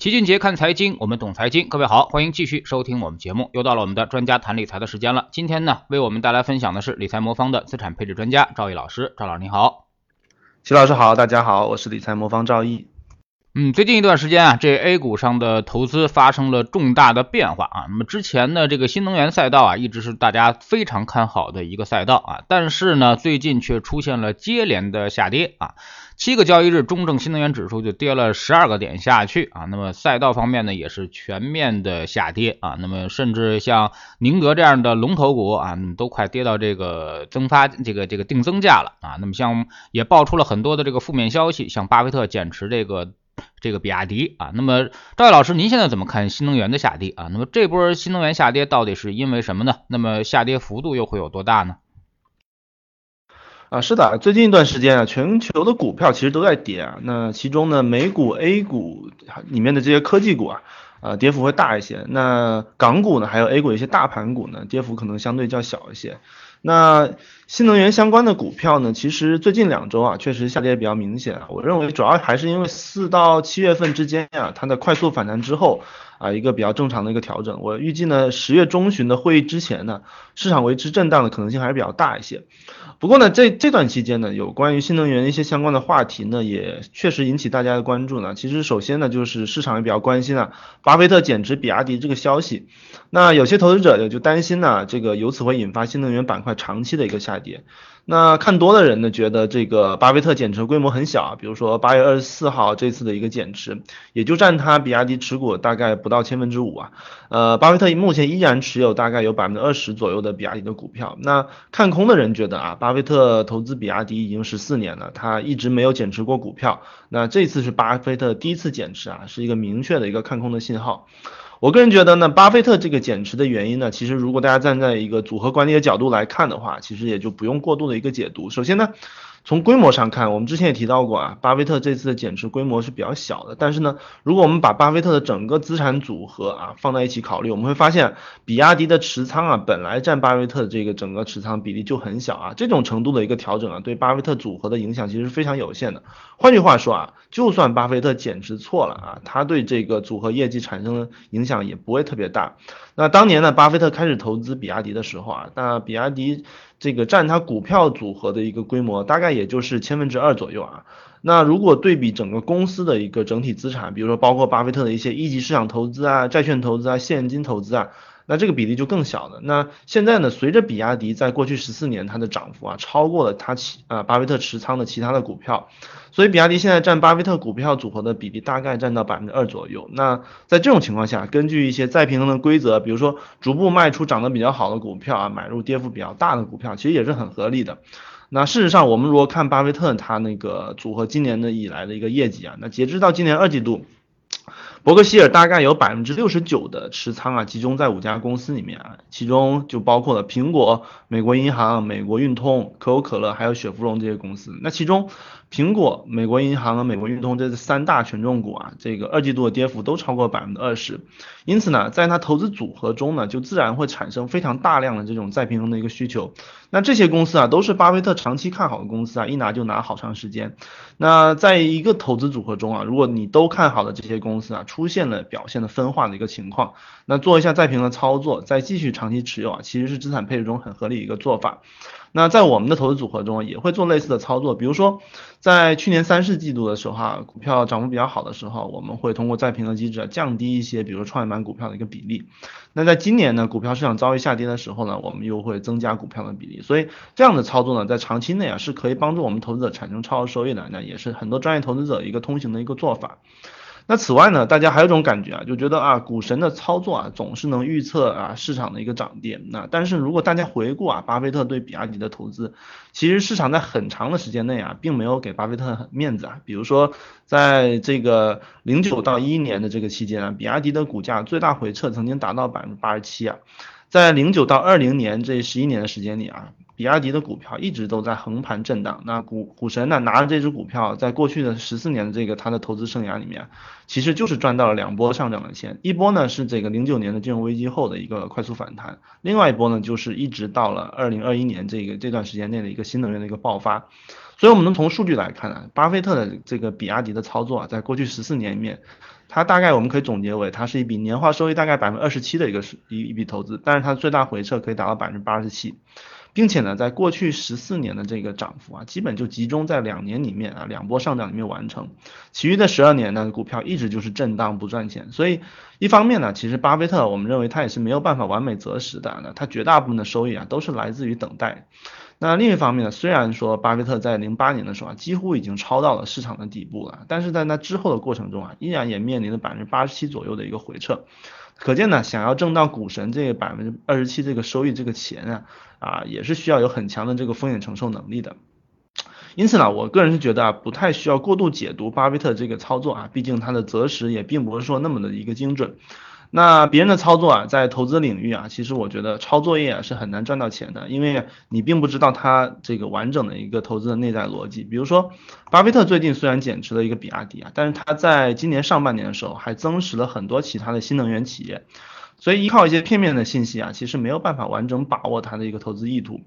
齐俊杰看财经，我们懂财经。各位好，欢迎继续收听我们节目。又到了我们的专家谈理财的时间了。今天呢，为我们带来分享的是理财魔方的资产配置专家赵毅老师。赵老师你好，齐老师好，大家好，我是理财魔方赵毅。嗯，最近一段时间啊，这 A 股上的投资发生了重大的变化啊。那么之前呢，这个新能源赛道啊，一直是大家非常看好的一个赛道啊，但是呢，最近却出现了接连的下跌啊。七个交易日，中证新能源指数就跌了十二个点下去啊。那么赛道方面呢，也是全面的下跌啊。那么甚至像宁德这样的龙头股啊，都快跌到这个增发这个这个定增价了啊。那么像也爆出了很多的这个负面消息，像巴菲特减持这个这个比亚迪啊。那么赵毅老师，您现在怎么看新能源的下跌啊？那么这波新能源下跌到底是因为什么呢？那么下跌幅度又会有多大呢？啊，是的，最近一段时间啊，全球的股票其实都在跌啊。那其中呢，美股、A 股里面的这些科技股啊，呃，跌幅会大一些。那港股呢，还有 A 股一些大盘股呢，跌幅可能相对较小一些。那新能源相关的股票呢，其实最近两周啊，确实下跌比较明显啊。我认为主要还是因为四到七月份之间啊，它的快速反弹之后啊，一个比较正常的一个调整。我预计呢，十月中旬的会议之前呢，市场维持震荡的可能性还是比较大一些。不过呢，这这段期间呢，有关于新能源一些相关的话题呢，也确实引起大家的关注呢。其实首先呢，就是市场也比较关心啊，巴菲特减持比亚迪这个消息。那有些投资者也就担心呢，这个由此会引发新能源板块长期的一个下跌。那看多的人呢，觉得这个巴菲特减持规模很小，比如说八月二十四号这次的一个减持，也就占他比亚迪持股大概不到千分之五啊。呃，巴菲特目前依然持有大概有百分之二十左右的比亚迪的股票。那看空的人觉得啊，巴菲特投资比亚迪已经十四年了，他一直没有减持过股票。那这次是巴菲特第一次减持啊，是一个明确的一个看空的信号。我个人觉得呢，巴菲特这个减持的原因呢，其实如果大家站在一个组合管理的角度来看的话，其实也就不用过度的一个解读。首先呢。从规模上看，我们之前也提到过啊，巴菲特这次的减持规模是比较小的。但是呢，如果我们把巴菲特的整个资产组合啊放在一起考虑，我们会发现，比亚迪的持仓啊本来占巴菲特的这个整个持仓比例就很小啊，这种程度的一个调整啊，对巴菲特组合的影响其实是非常有限的。换句话说啊，就算巴菲特减持错了啊，他对这个组合业绩产生的影响也不会特别大。那当年呢，巴菲特开始投资比亚迪的时候啊，那比亚迪这个占他股票组合的一个规模，大概也就是千分之二左右啊。那如果对比整个公司的一个整体资产，比如说包括巴菲特的一些一级市场投资啊、债券投资啊、现金投资啊。那这个比例就更小了。那现在呢？随着比亚迪在过去十四年它的涨幅啊，超过了它其啊巴菲特持仓的其他的股票，所以比亚迪现在占巴菲特股票组合的比例大概占到百分之二左右。那在这种情况下，根据一些再平衡的规则，比如说逐步卖出涨得比较好的股票啊，买入跌幅比较大的股票，其实也是很合理的。那事实上，我们如果看巴菲特他那个组合今年的以来的一个业绩啊，那截止到今年二季度。伯克希尔大概有百分之六十九的持仓啊，集中在五家公司里面啊，其中就包括了苹果、美国银行、美国运通、可口可乐还有雪佛龙这些公司。那其中，苹果、美国银行和美国运通这三大权重股啊，这个二季度的跌幅都超过百分之二十。因此呢，在它投资组合中呢，就自然会产生非常大量的这种再平衡的一个需求。那这些公司啊，都是巴菲特长期看好的公司啊，一拿就拿好长时间。那在一个投资组合中啊，如果你都看好的这些公司啊，出现了表现的分化的一个情况，那做一下再平衡操作，再继续长期持有啊，其实是资产配置中很合理一个做法。那在我们的投资组合中也会做类似的操作，比如说在去年三四季度的时候哈，股票涨幅比较好的时候，我们会通过再平衡机制降低一些，比如说创业板股票的一个比例。那在今年呢，股票市场遭遇下跌的时候呢，我们又会增加股票的比例。所以这样的操作呢，在长期内啊是可以帮助我们投资者产生超额收益的，那也是很多专业投资者一个通行的一个做法。那此外呢，大家还有一种感觉啊，就觉得啊，股神的操作啊，总是能预测啊市场的一个涨跌。那但是如果大家回顾啊，巴菲特对比亚迪的投资，其实市场在很长的时间内啊，并没有给巴菲特面子啊。比如说，在这个零九到一一年的这个期间啊，比亚迪的股价最大回撤曾经达到百分之八十七啊。在零九到二零年这十一年的时间里啊。比亚迪的股票一直都在横盘震荡，那股股神呢拿着这只股票，在过去的十四年的这个他的投资生涯里面，其实就是赚到了两波上涨的钱，一波呢是这个零九年的金融危机后的一个快速反弹，另外一波呢就是一直到了二零二一年这个这段时间内的一个新能源的一个爆发，所以我们能从数据来看啊，巴菲特的这个比亚迪的操作啊，在过去十四年里面。它大概我们可以总结为，它是一笔年化收益大概百分之二十七的一个一一笔投资，但是它最大回撤可以达到百分之八十七。并且呢，在过去十四年的这个涨幅啊，基本就集中在两年里面啊，两波上涨里面完成。其余的十二年呢，股票一直就是震荡不赚钱。所以一方面呢，其实巴菲特我们认为他也是没有办法完美择时的，那他绝大部分的收益啊都是来自于等待。那另一方面呢，虽然说巴菲特在零八年的时候啊，几乎已经超到了市场的底部了，但是在那之后的过程中啊，依然也面临着百分之八十七左右的一个回撤。可见呢，想要挣到股神这百分之二十七这个收益这个钱啊，啊也是需要有很强的这个风险承受能力的。因此呢，我个人是觉得啊，不太需要过度解读巴菲特这个操作啊，毕竟他的择时也并不是说那么的一个精准。那别人的操作啊，在投资领域啊，其实我觉得抄作业啊是很难赚到钱的，因为你并不知道他这个完整的一个投资的内在逻辑。比如说，巴菲特最近虽然减持了一个比亚迪啊，但是他在今年上半年的时候还增持了很多其他的新能源企业，所以依靠一些片面的信息啊，其实没有办法完整把握他的一个投资意图。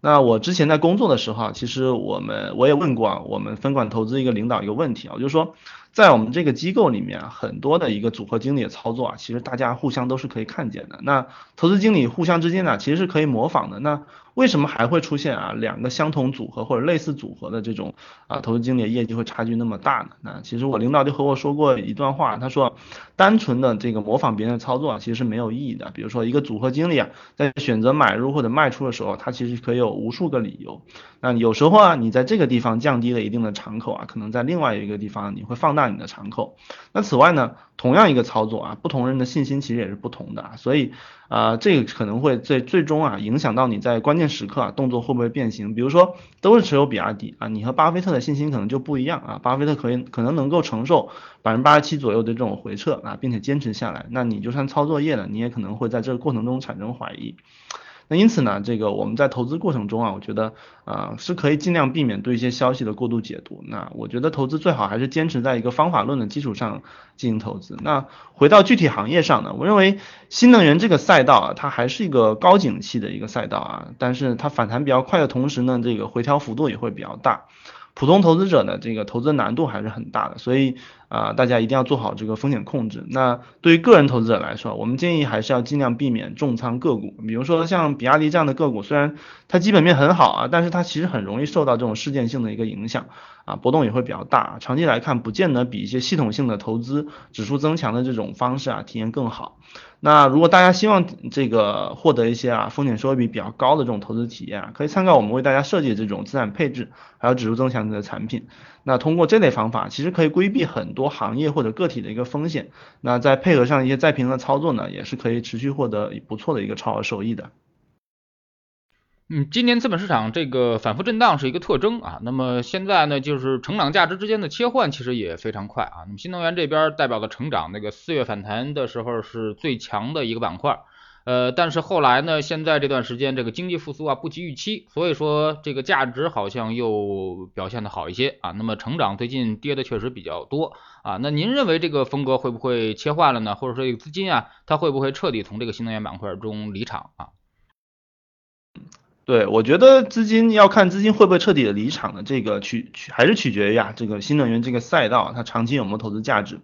那我之前在工作的时候，其实我们我也问过啊，我们分管投资一个领导一个问题啊，我就说。在我们这个机构里面啊，很多的一个组合经理的操作啊，其实大家互相都是可以看见的。那投资经理互相之间呢，其实是可以模仿的。那为什么还会出现啊两个相同组合或者类似组合的这种啊投资经理的业绩会差距那么大呢？那其实我领导就和我说过一段话，他说，单纯的这个模仿别人的操作啊，其实是没有意义的。比如说一个组合经理啊，在选择买入或者卖出的时候，他其实可以有无数个理由。那有时候啊，你在这个地方降低了一定的敞口啊，可能在另外一个地方你会放大你的敞口。那此外呢，同样一个操作啊，不同人的信心其实也是不同的啊，所以。啊，这个可能会最最终啊影响到你在关键时刻啊动作会不会变形。比如说都是持有比亚迪啊，你和巴菲特的信心可能就不一样啊。巴菲特可以可能能够承受百分之八十七左右的这种回撤啊，并且坚持下来。那你就算操作业了，你也可能会在这个过程中产生怀疑。那因此呢，这个我们在投资过程中啊，我觉得啊是可以尽量避免对一些消息的过度解读。那我觉得投资最好还是坚持在一个方法论的基础上进行投资。那回到具体行业上呢，我认为新能源这个赛道啊，它还是一个高景气的一个赛道啊，但是它反弹比较快的同时呢，这个回调幅度也会比较大。普通投资者呢，这个投资难度还是很大的，所以啊，大家一定要做好这个风险控制。那对于个人投资者来说，我们建议还是要尽量避免重仓个股，比如说像比亚迪这样的个股，虽然它基本面很好啊，但是它其实很容易受到这种事件性的一个影响啊，波动也会比较大。长期来看，不见得比一些系统性的投资、指数增强的这种方式啊，体验更好。那如果大家希望这个获得一些啊风险收益比比较高的这种投资体验啊，可以参考我们为大家设计的这种资产配置还有指数增强的产品。那通过这类方法，其实可以规避很多行业或者个体的一个风险。那再配合上一些再平衡的操作呢，也是可以持续获得不错的一个超额收益的。嗯，今年资本市场这个反复震荡是一个特征啊。那么现在呢，就是成长价值之间的切换其实也非常快啊。那么新能源这边代表的成长，那个四月反弹的时候是最强的一个板块，呃，但是后来呢，现在这段时间这个经济复苏啊不及预期，所以说这个价值好像又表现的好一些啊。那么成长最近跌的确实比较多啊。那您认为这个风格会不会切换了呢？或者说这个资金啊，它会不会彻底从这个新能源板块中离场啊？对，我觉得资金要看资金会不会彻底的离场的，这个取取还是取决于啊，这个新能源这个赛道它长期有没有投资价值。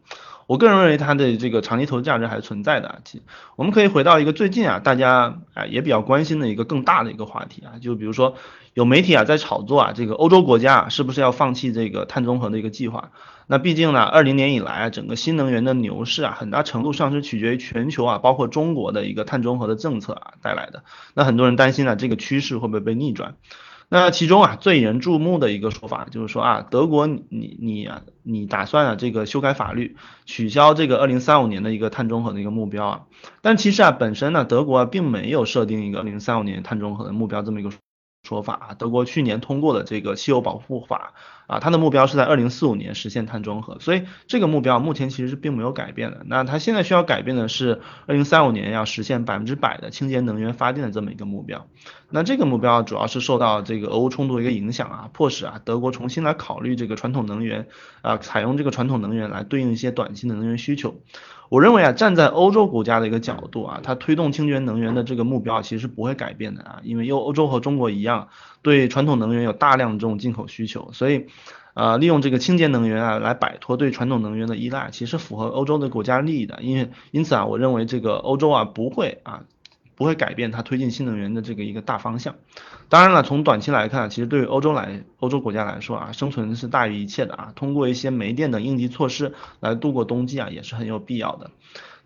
我个人认为它的这个长期投资价值还是存在的。其我们可以回到一个最近啊，大家啊也比较关心的一个更大的一个话题啊，就比如说有媒体啊在炒作啊，这个欧洲国家啊是不是要放弃这个碳中和的一个计划？那毕竟呢，二零年以来啊，整个新能源的牛市啊，很大程度上是取决于全球啊，包括中国的一个碳中和的政策啊带来的。那很多人担心呢，这个趋势会不会被逆转？那其中啊，最引人注目的一个说法就是说啊，德国你你啊，你打算啊这个修改法律，取消这个二零三五年的一个碳中和的一个目标啊。但其实啊，本身呢，德国啊并没有设定一个二零三五年碳中和的目标这么一个。说法啊，德国去年通过的这个气候保护法啊，它的目标是在二零四五年实现碳中和，所以这个目标目前其实是并没有改变的。那它现在需要改变的是二零三五年要实现百分之百的清洁能源发电的这么一个目标。那这个目标主要是受到这个俄乌冲突的一个影响啊，迫使啊德国重新来考虑这个传统能源啊，采用这个传统能源来对应一些短期的能源需求。我认为啊，站在欧洲国家的一个角度啊，它推动清洁能源的这个目标其实是不会改变的啊，因为又欧洲和中国一样，对传统能源有大量这种进口需求，所以呃，利用这个清洁能源啊，来摆脱对传统能源的依赖，其实符合欧洲的国家利益的。因为因此啊，我认为这个欧洲啊不会啊不会改变它推进新能源的这个一个大方向。当然了，从短期来看，其实对于欧洲来欧洲国家来说啊，生存是大于一切的啊。通过一些煤电等应急措施来度过冬季啊，也是很有必要的。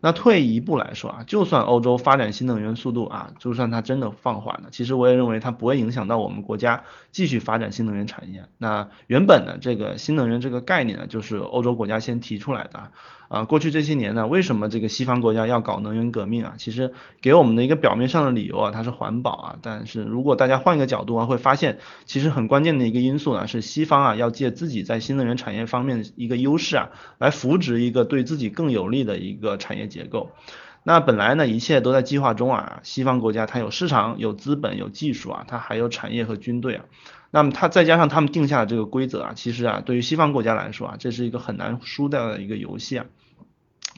那退一步来说啊，就算欧洲发展新能源速度啊，就算它真的放缓了，其实我也认为它不会影响到我们国家继续发展新能源产业。那原本呢，这个新能源这个概念呢，就是欧洲国家先提出来的。啊过去这些年呢，为什么这个西方国家要搞能源革命啊？其实给我们的一个表面上的理由啊，它是环保啊。但是如果大家换一个角度啊，会发现其实很关键的一个因素呢，是西方啊要借自己在新能源产业方面一个优势啊，来扶植一个对自己更有利的一个产业结构。那本来呢，一切都在计划中啊，西方国家它有市场、有资本、有技术啊，它还有产业和军队啊。那么它再加上他们定下的这个规则啊，其实啊，对于西方国家来说啊，这是一个很难输掉的一个游戏啊。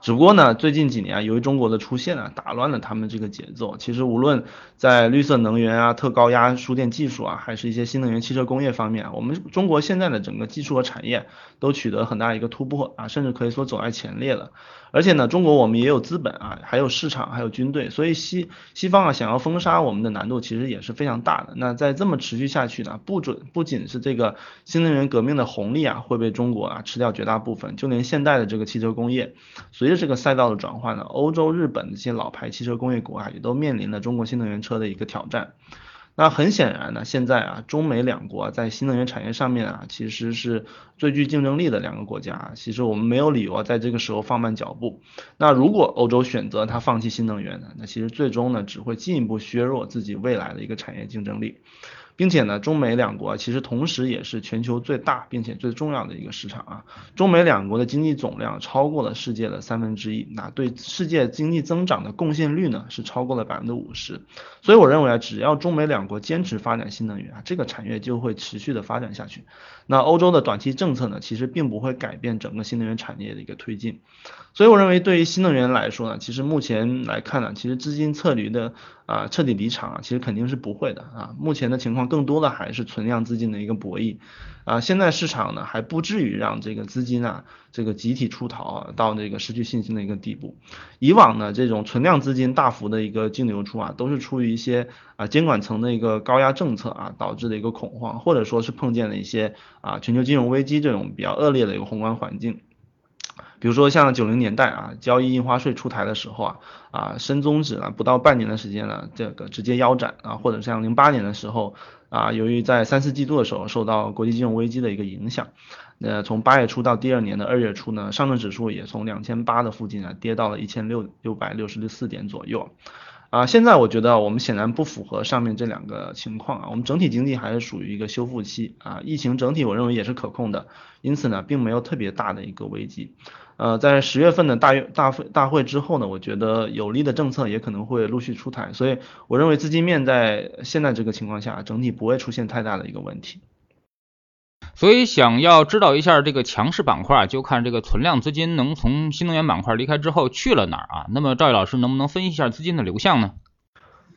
只不过呢，最近几年啊，由于中国的出现啊，打乱了他们这个节奏。其实无论在绿色能源啊、特高压输电技术啊，还是一些新能源汽车工业方面，我们中国现在的整个技术和产业都取得很大一个突破啊，甚至可以说走在前列了。而且呢，中国我们也有资本啊，还有市场，还有军队，所以西西方啊想要封杀我们的难度其实也是非常大的。那再这么持续下去呢，不准不仅是这个新能源革命的红利啊会被中国啊吃掉绝大部分，就连现代的这个汽车工业，所以随着这个赛道的转换呢，欧洲、日本这些老牌汽车工业国啊也都面临了中国新能源车的一个挑战。那很显然呢，现在啊，中美两国在新能源产业上面啊，其实是最具竞争力的两个国家。其实我们没有理由啊在这个时候放慢脚步。那如果欧洲选择它放弃新能源呢，那其实最终呢，只会进一步削弱自己未来的一个产业竞争力。并且呢，中美两国其实同时也是全球最大并且最重要的一个市场啊。中美两国的经济总量超过了世界的三分之一，那对世界经济增长的贡献率呢是超过了百分之五十。所以我认为啊，只要中美两国坚持发展新能源啊，这个产业就会持续的发展下去。那欧洲的短期政策呢，其实并不会改变整个新能源产业的一个推进。所以我认为，对于新能源来说呢，其实目前来看呢，其实资金撤离的啊，彻底离场啊，其实肯定是不会的啊。目前的情况更多的还是存量资金的一个博弈啊。现在市场呢还不至于让这个资金啊这个集体出逃啊，到这个失去信心的一个地步。以往呢这种存量资金大幅的一个净流出啊，都是出于一些啊监管层的一个高压政策啊导致的一个恐慌，或者说是碰见了一些啊全球金融危机这种比较恶劣的一个宏观环境。比如说像九零年代啊，交易印花税出台的时候啊，啊深宗指呢不到半年的时间呢，这个直接腰斩啊，或者像零八年的时候啊，由于在三四季度的时候受到国际金融危机的一个影响，那从八月初到第二年的二月初呢，上证指数也从两千八的附近啊跌到了一千六六百六十四点左右。啊，现在我觉得我们显然不符合上面这两个情况啊，我们整体经济还是属于一个修复期啊，疫情整体我认为也是可控的，因此呢，并没有特别大的一个危机。呃，在十月份的大月大会大会之后呢，我觉得有利的政策也可能会陆续出台，所以我认为资金面在现在这个情况下，整体不会出现太大的一个问题。所以想要知道一下这个强势板块，就看这个存量资金能从新能源板块离开之后去了哪儿啊？那么赵毅老师能不能分析一下资金的流向呢？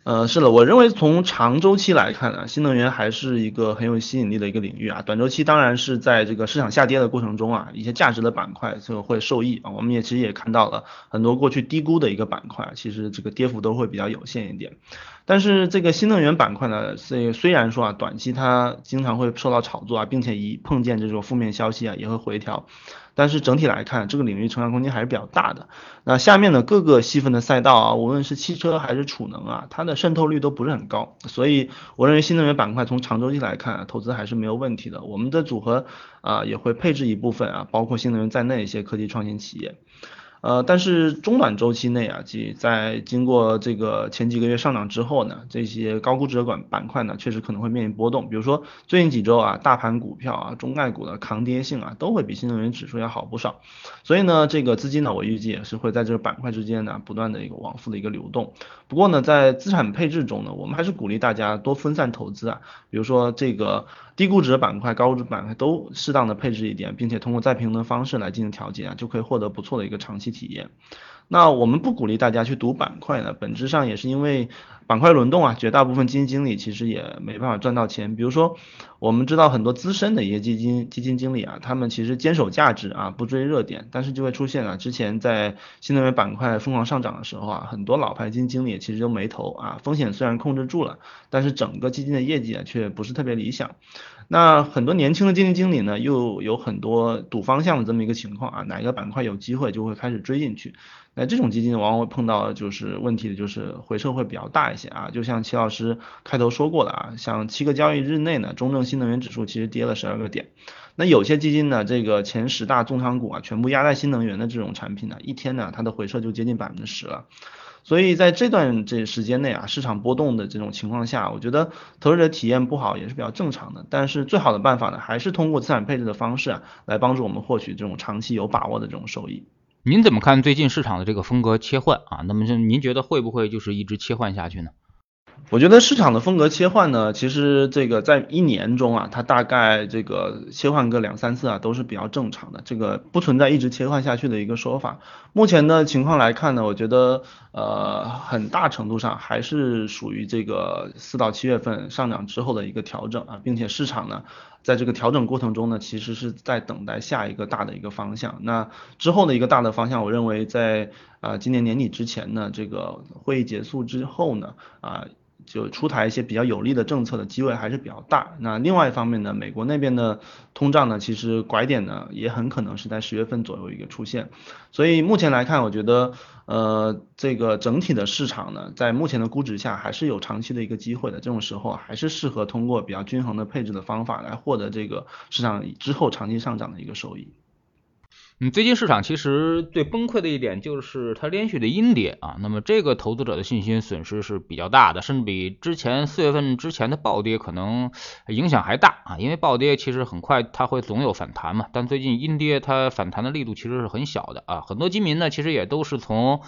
呃，是的，我认为从长周期来看呢，新能源还是一个很有吸引力的一个领域啊。短周期当然是在这个市场下跌的过程中啊，一些价值的板块就会受益啊。我们也其实也看到了很多过去低估的一个板块，其实这个跌幅都会比较有限一点。但是这个新能源板块呢，虽虽然说啊，短期它经常会受到炒作啊，并且一碰见这种负面消息啊，也会回调。但是整体来看，这个领域成长空间还是比较大的。那下面的各个细分的赛道啊，无论是汽车还是储能啊，它的渗透率都不是很高。所以我认为新能源板块从长周期来看，投资还是没有问题的。我们的组合啊也会配置一部分啊，包括新能源在内一些科技创新企业。呃，但是中短周期内啊，即在经过这个前几个月上涨之后呢，这些高估值的板板块呢，确实可能会面临波动。比如说最近几周啊，大盘股票啊，中概股的抗跌性啊，都会比新能源指数要好不少。所以呢，这个资金呢，我预计也是会在这个板块之间呢，不断的一个往复的一个流动。不过呢，在资产配置中呢，我们还是鼓励大家多分散投资啊，比如说这个。低估值的板块、高估值板块都适当的配置一点，并且通过再平衡的方式来进行调节啊，就可以获得不错的一个长期体验。那我们不鼓励大家去赌板块呢，本质上也是因为。板块轮动啊，绝大部分基金经理其实也没办法赚到钱。比如说，我们知道很多资深的一些基金基金经理啊，他们其实坚守价值啊，不追热点，但是就会出现啊，之前在新能源板块疯狂上涨的时候啊，很多老牌基金经理其实都没投啊，风险虽然控制住了，但是整个基金的业绩啊却不是特别理想。那很多年轻的基金经理呢，又有很多赌方向的这么一个情况啊，哪个板块有机会就会开始追进去。那这种基金往往会碰到就是问题的就是回撤会比较大一些啊，就像齐老师开头说过的啊，像七个交易日内呢，中证新能源指数其实跌了十二个点。那有些基金呢，这个前十大重仓股啊，全部压在新能源的这种产品呢，一天呢，它的回撤就接近百分之十了。所以在这段这时间内啊，市场波动的这种情况下，我觉得投资者体验不好也是比较正常的。但是最好的办法呢，还是通过资产配置的方式啊，来帮助我们获取这种长期有把握的这种收益。您怎么看最近市场的这个风格切换啊？那么就您觉得会不会就是一直切换下去呢？我觉得市场的风格切换呢，其实这个在一年中啊，它大概这个切换个两三次啊，都是比较正常的，这个不存在一直切换下去的一个说法。目前的情况来看呢，我觉得呃很大程度上还是属于这个四到七月份上涨之后的一个调整啊，并且市场呢在这个调整过程中呢，其实是在等待下一个大的一个方向。那之后的一个大的方向，我认为在啊今年年底之前呢，这个会议结束之后呢啊。就出台一些比较有利的政策的机会还是比较大。那另外一方面呢，美国那边的通胀呢，其实拐点呢也很可能是在十月份左右一个出现。所以目前来看，我觉得呃这个整体的市场呢，在目前的估值下还是有长期的一个机会的。这种时候还是适合通过比较均衡的配置的方法来获得这个市场之后长期上涨的一个收益。嗯，最近市场其实最崩溃的一点就是它连续的阴跌啊，那么这个投资者的信心损失是比较大的，甚至比之前四月份之前的暴跌可能影响还大啊，因为暴跌其实很快它会总有反弹嘛，但最近阴跌它反弹的力度其实是很小的啊，很多基民呢其实也都是从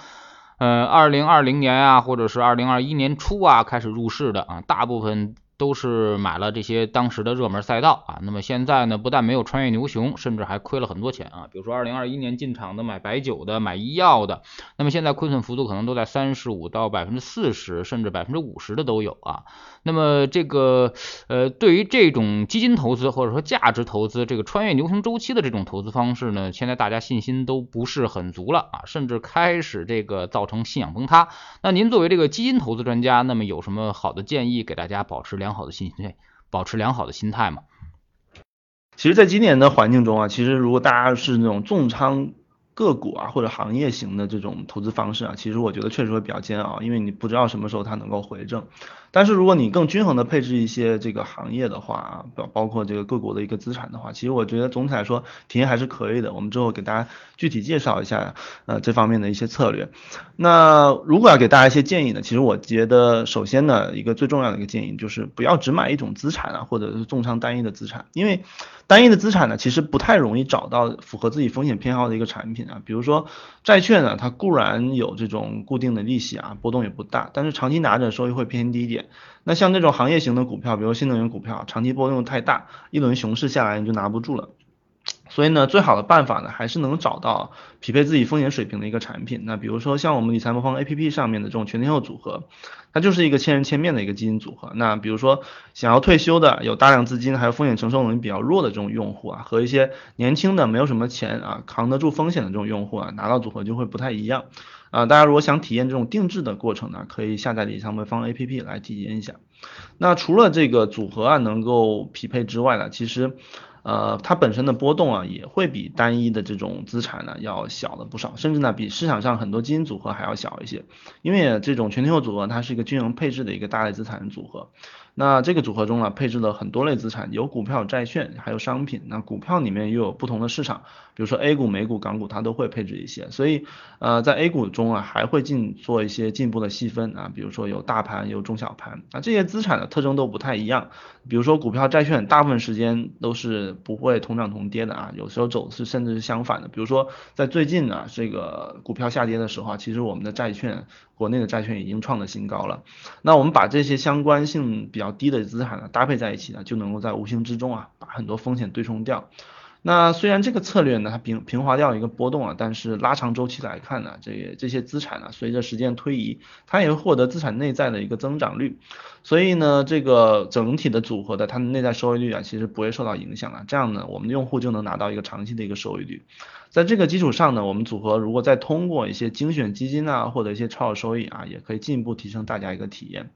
呃二零二零年啊，或者是二零二一年初啊开始入市的啊，大部分。都是买了这些当时的热门赛道啊，那么现在呢，不但没有穿越牛熊，甚至还亏了很多钱啊。比如说二零二一年进场的买白酒的、买医药的，那么现在亏损幅度可能都在三十五到百分之四十，甚至百分之五十的都有啊。那么这个呃，对于这种基金投资或者说价值投资，这个穿越牛熊周期的这种投资方式呢，现在大家信心都不是很足了啊，甚至开始这个造成信仰崩塌。那您作为这个基金投资专家，那么有什么好的建议给大家保持良好的心态，保持良好的心态嘛？其实，在今年的环境中啊，其实如果大家是那种重仓个股啊或者行业型的这种投资方式啊，其实我觉得确实会比较煎熬，因为你不知道什么时候它能够回正。但是如果你更均衡的配置一些这个行业的话啊，包包括这个各国的一个资产的话，其实我觉得总体来说体验还是可以的。我们之后给大家具体介绍一下呃这方面的一些策略。那如果要给大家一些建议呢，其实我觉得首先呢一个最重要的一个建议就是不要只买一种资产啊，或者是重仓单一的资产，因为单一的资产呢其实不太容易找到符合自己风险偏好的一个产品啊。比如说债券呢，它固然有这种固定的利息啊，波动也不大，但是长期拿着收益会偏低一点。那像这种行业型的股票，比如新能源股票，长期波动太大，一轮熊市下来你就拿不住了。所以呢，最好的办法呢，还是能找到匹配自己风险水平的一个产品。那比如说像我们理财魔方 APP 上面的这种全天候组合，它就是一个千人千面的一个基金组合。那比如说想要退休的，有大量资金，还有风险承受能力比较弱的这种用户啊，和一些年轻的没有什么钱啊，扛得住风险的这种用户啊，拿到组合就会不太一样。啊，大家如果想体验这种定制的过程呢，可以下载理财魔方 APP 来体验一下。那除了这个组合啊能够匹配之外呢，其实。呃，它本身的波动啊，也会比单一的这种资产呢要小了不少，甚至呢比市场上很多基金组合还要小一些。因为这种全天候组合它是一个均衡配置的一个大类资产组合。那这个组合中呢，配置了很多类资产，有股票、债券，还有商品。那股票里面又有不同的市场，比如说 A 股、美股、港股，它都会配置一些。所以，呃，在 A 股中啊，还会进做一些进一步的细分啊，比如说有大盘，有中小盘。啊，这些资产的特征都不太一样。比如说股票、债券，大部分时间都是不会同涨同跌的啊，有时候走势甚至是相反的。比如说在最近啊，这个股票下跌的时候啊，其实我们的债券，国内的债券已经创了新高了。那我们把这些相关性比较低的资产呢搭配在一起呢，就能够在无形之中啊把很多风险对冲掉。那虽然这个策略呢，它平平滑掉一个波动啊，但是拉长周期来看呢，这这些资产呢，随着时间推移，它也会获得资产内在的一个增长率。所以呢，这个整体的组合的它的内在收益率啊，其实不会受到影响啊。这样呢，我们的用户就能拿到一个长期的一个收益率。在这个基础上呢，我们组合如果再通过一些精选基金啊，或者一些超额收益啊，也可以进一步提升大家一个体验。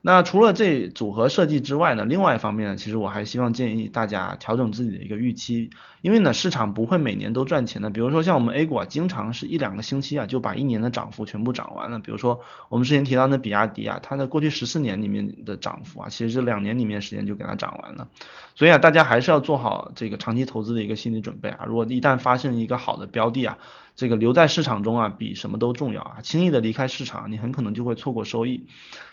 那除了这组合设计之外呢，另外一方面呢，其实我还希望建议大家调整自己的一个预期，因为呢市场不会每年都赚钱的。比如说像我们 A 股啊，经常是一两个星期啊就把一年的涨幅全部涨完了。比如说我们之前提到的比亚迪啊，它的过去十四年里面的涨幅啊，其实这两年里面时间就给它涨完了。所以啊，大家还是要做好这个长期投资的一个心理准备啊。如果一旦发现一个好的标的啊，这个留在市场中啊，比什么都重要啊！轻易的离开市场，你很可能就会错过收益。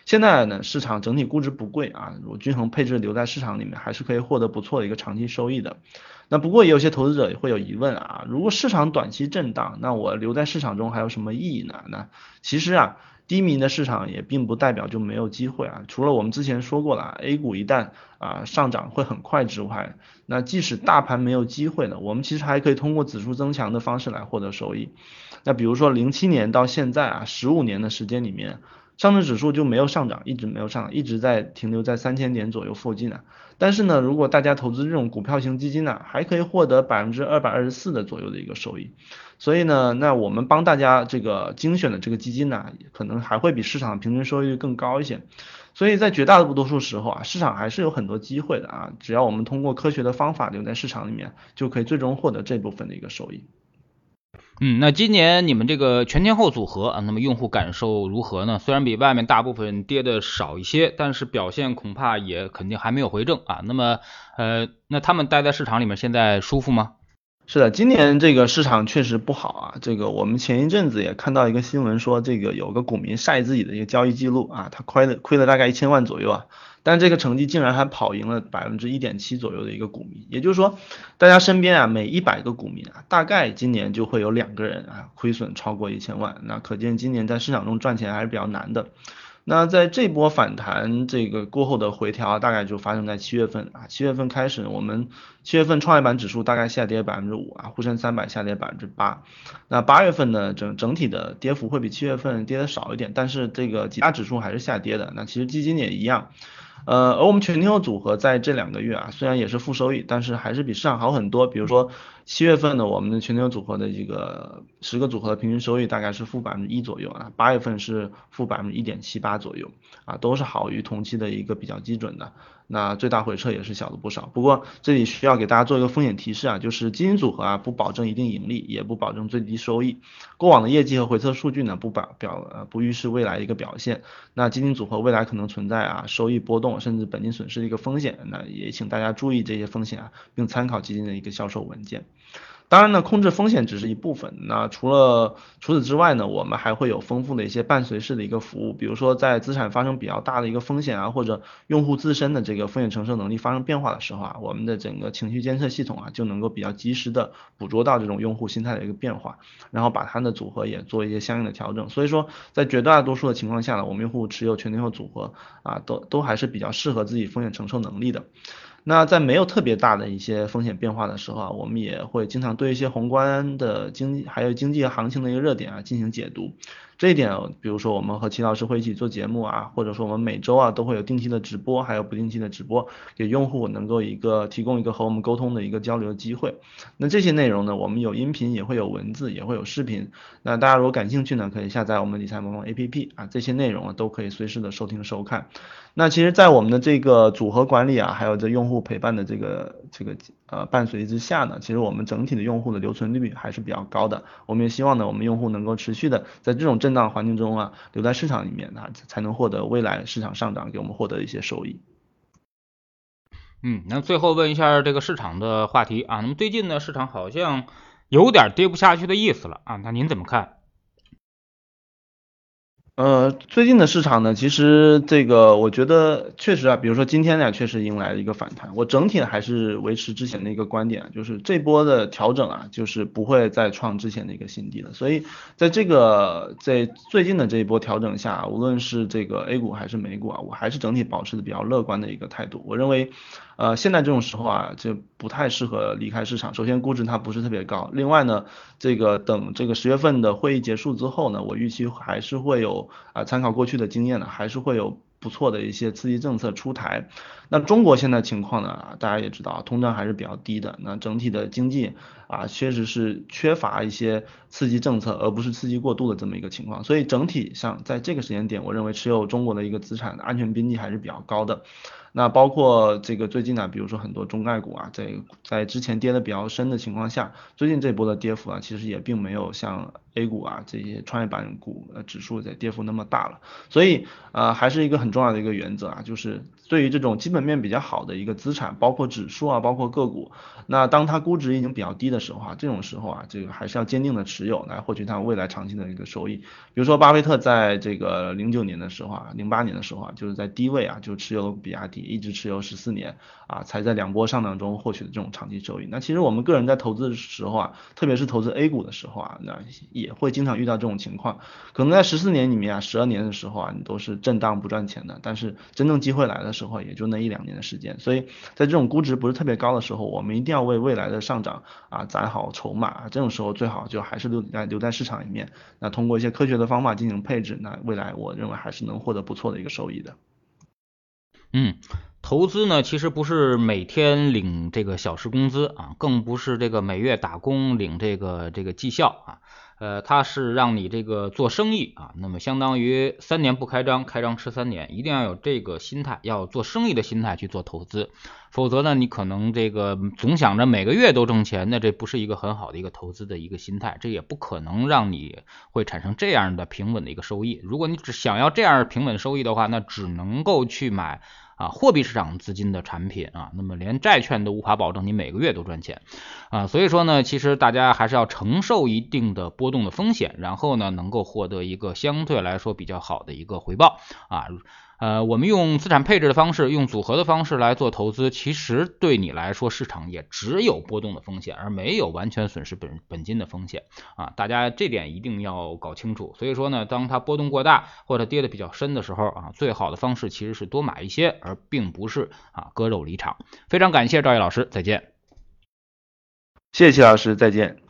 现在呢，市场整体估值不贵啊，我均衡配置留在市场里面，还是可以获得不错的一个长期收益的。那不过也有些投资者也会有疑问啊，如果市场短期震荡，那我留在市场中还有什么意义呢？那其实啊。低迷的市场也并不代表就没有机会啊，除了我们之前说过了，A 股一旦啊上涨会很快之外，那即使大盘没有机会呢，我们其实还可以通过指数增强的方式来获得收益。那比如说零七年到现在啊，十五年的时间里面。上证指数就没有上涨，一直没有上涨，一直在停留在三千点左右附近啊。但是呢，如果大家投资这种股票型基金呢，还可以获得百分之二百二十四的左右的一个收益。所以呢，那我们帮大家这个精选的这个基金呢，可能还会比市场平均收益率更高一些。所以在绝大多数时候啊，市场还是有很多机会的啊，只要我们通过科学的方法留在市场里面，就可以最终获得这部分的一个收益。嗯，那今年你们这个全天候组合啊，那么用户感受如何呢？虽然比外面大部分跌的少一些，但是表现恐怕也肯定还没有回正啊。那么，呃，那他们待在市场里面现在舒服吗？是的，今年这个市场确实不好啊。这个我们前一阵子也看到一个新闻说，这个有个股民晒自己的一个交易记录啊，他亏了亏了大概一千万左右啊。但这个成绩竟然还跑赢了百分之一点七左右的一个股民，也就是说，大家身边啊每一百个股民啊，大概今年就会有两个人啊亏损超过一千万，那可见今年在市场中赚钱还是比较难的。那在这波反弹这个过后的回调，大概就发生在七月份啊，七月份开始，我们七月份创业板指数大概下跌百分之五啊，沪深三百下跌百分之八。那八月份呢，整整体的跌幅会比七月份跌的少一点，但是这个几大指数还是下跌的。那其实基金也一样。呃，而我们全天候组合在这两个月啊，虽然也是负收益，但是还是比市场好很多。比如说七月份呢，我们的全球组合的一个十个组合的平均收益大概是负百分之一左右啊，八月份是负百分之一点七八左右啊，都是好于同期的一个比较基准的。那最大回撤也是小了不少，不过这里需要给大家做一个风险提示啊，就是基金组合啊不保证一定盈利，也不保证最低收益，过往的业绩和回测数据呢不表表呃不预示未来一个表现，那基金组合未来可能存在啊收益波动甚至本金损失的一个风险，那也请大家注意这些风险啊，并参考基金的一个销售文件。当然呢，控制风险只是一部分。那除了除此之外呢，我们还会有丰富的一些伴随式的一个服务，比如说在资产发生比较大的一个风险啊，或者用户自身的这个风险承受能力发生变化的时候啊，我们的整个情绪监测系统啊就能够比较及时的捕捉到这种用户心态的一个变化，然后把它的组合也做一些相应的调整。所以说，在绝大多数的情况下呢，我们用户持有全天候组合啊，都都还是比较适合自己风险承受能力的。那在没有特别大的一些风险变化的时候啊，我们也会经常对一些宏观的经济还有经济行情的一个热点啊进行解读。这一点，比如说我们和齐老师会一起做节目啊，或者说我们每周啊都会有定期的直播，还有不定期的直播，给用户能够一个提供一个和我们沟通的一个交流的机会。那这些内容呢，我们有音频，也会有文字，也会有视频。那大家如果感兴趣呢，可以下载我们理财魔方 APP 啊，这些内容啊都可以随时的收听收看。那其实，在我们的这个组合管理啊，还有这用户陪伴的这个这个呃伴随之下呢，其实我们整体的用户的留存率还是比较高的。我们也希望呢，我们用户能够持续的在这种震荡环境中啊，留在市场里面啊，才能获得未来市场上涨给我们获得一些收益。嗯，那最后问一下这个市场的话题啊，那么最近呢，市场好像有点跌不下去的意思了啊，那您怎么看？呃，最近的市场呢，其实这个我觉得确实啊，比如说今天呢，确实迎来了一个反弹。我整体还是维持之前的一个观点，就是这波的调整啊，就是不会再创之前的一个新低了。所以在这个在最近的这一波调整下，无论是这个 A 股还是美股啊，我还是整体保持的比较乐观的一个态度。我认为。呃，现在这种时候啊，就不太适合离开市场。首先估值它不是特别高，另外呢，这个等这个十月份的会议结束之后呢，我预期还是会有啊，参考过去的经验呢，还是会有。不错的一些刺激政策出台，那中国现在情况呢？大家也知道，通胀还是比较低的。那整体的经济啊，确实是缺乏一些刺激政策，而不是刺激过度的这么一个情况。所以整体上，在这个时间点，我认为持有中国的一个资产的安全边际还是比较高的。那包括这个最近呢，比如说很多中概股啊，在在之前跌的比较深的情况下，最近这波的跌幅啊，其实也并没有像 A 股啊这些创业板股呃指数在跌幅那么大了。所以呃还是一个很重要的一个原则啊，就是对于这种基本面比较好的一个资产，包括指数啊，包括个股，那当它估值已经比较低的时候啊，这种时候啊，这个还是要坚定的持有来获取它未来长期的一个收益。比如说巴菲特在这个零九年的时候啊，零八年的时候啊，就是在低位啊就持有比亚迪。一直持有十四年啊，才在两波上涨中获取的这种长期收益。那其实我们个人在投资的时候啊，特别是投资 A 股的时候啊，那也会经常遇到这种情况。可能在十四年里面啊，十二年的时候啊，你都是震荡不赚钱的。但是真正机会来的时候，也就那一两年的时间。所以在这种估值不是特别高的时候，我们一定要为未来的上涨啊攒好筹码。这种时候最好就还是留在留在市场里面。那通过一些科学的方法进行配置，那未来我认为还是能获得不错的一个收益的。嗯，投资呢，其实不是每天领这个小时工资啊，更不是这个每月打工领这个这个绩效啊，呃，它是让你这个做生意啊，那么相当于三年不开张，开张吃三年，一定要有这个心态，要做生意的心态去做投资，否则呢，你可能这个总想着每个月都挣钱，那这不是一个很好的一个投资的一个心态，这也不可能让你会产生这样的平稳的一个收益。如果你只想要这样平稳收益的话，那只能够去买。啊，货币市场资金的产品啊，那么连债券都无法保证你每个月都赚钱啊，所以说呢，其实大家还是要承受一定的波动的风险，然后呢，能够获得一个相对来说比较好的一个回报啊。呃，我们用资产配置的方式，用组合的方式来做投资，其实对你来说，市场也只有波动的风险，而没有完全损失本本金的风险啊！大家这点一定要搞清楚。所以说呢，当它波动过大或者跌的比较深的时候啊，最好的方式其实是多买一些，而并不是啊割肉离场。非常感谢赵毅老师，再见。谢谢齐老师，再见。